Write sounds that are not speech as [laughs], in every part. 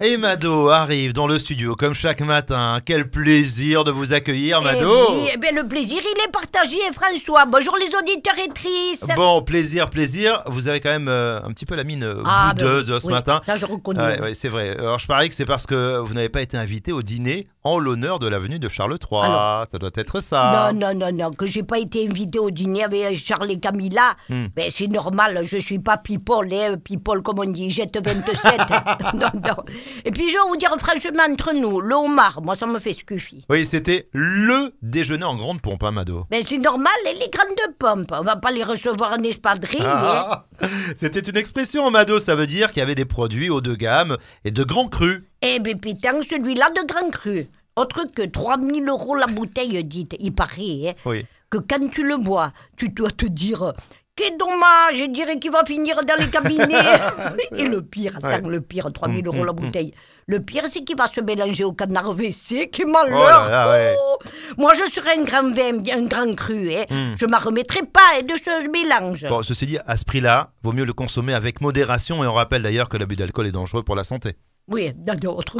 Et Mado arrive dans le studio comme chaque matin. Quel plaisir de vous accueillir, Eh Mado. oui, eh bien, le plaisir, il est partagé, François. Bonjour les auditeurs et tristes. Bon, plaisir, plaisir. Vous avez quand même euh, un petit peu la mine euh, Ah, ben boudeuse oui, ce oui, matin. Ça, je reconnais. Ouais, ouais, c'est vrai. Alors, je parie que c'est parce que vous n'avez pas été invité au dîner en l'honneur de l'avenue de Charles III. Alors- ça doit être ça. Non, non, non, non, que j'ai pas été invité au dîner avec Charles et Camilla, Hmm. ben, c'est normal, je suis pas people, hein, people comme on dit, jette 27. [laughs] [laughs] non, non. Et puis je vais vous dire franchement, entre nous, le homard, moi ça me fait scuffi. Oui, c'était le déjeuner en grande pompe, hein, Mado. Ben c'est normal, et les grandes pompes, on va pas les recevoir en espadrille. hein. Ah, C'était une expression, Mado. Ça veut dire qu'il y avait des produits haut de gamme et de grands crus. Eh ben putain, celui-là de Grand Cru. Autre que 3000 euros la bouteille, dites, il paraît, hein, Oui. que quand tu le bois, tu dois te dire... Quel dommage, je dirais qu'il va finir dans les cabinets. [laughs] Et le pire, attends, Ouais. le pire, 3000 euros la hum, hum. bouteille. Le pire, c'est qu'il va se mélanger au canard WC, qui Oh malheur. là là, ouais. Oh. Moi, je serais un grand vin, un grand cru, hein. Je m'en remettrai pas hein, de ce mélange. Bon, ceci dit, à ce prix-là, vaut mieux le consommer avec modération et on rappelle d'ailleurs que l'abus d'alcool est dangereux pour la santé. Oui,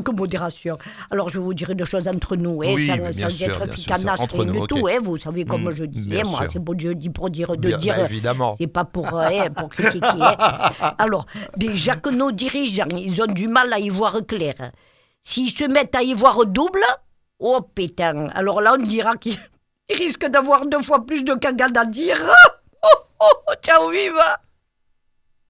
que modération. Alors, je vous dire une chose entre nous, hein, Oui, sans, sans sûr, être ficanasse, rien nous, du ok. tout. hein, vous savez comme Mm, je dis, hein, moi, c'est bon Dieu dit pour dire de Bien, dire. bah, évidemment. C'est pas pour, hein, pour critiquer. [laughs] Alors, déjà que nos dirigeants, ils ont du mal à y voir clair. S'ils se mettent à y voir double, oh pétain. Alors là, on dira qu'ils [laughs] ils risquent d'avoir deux fois plus de cagades à dire. [laughs] Oh, oh, oh, ciao, viva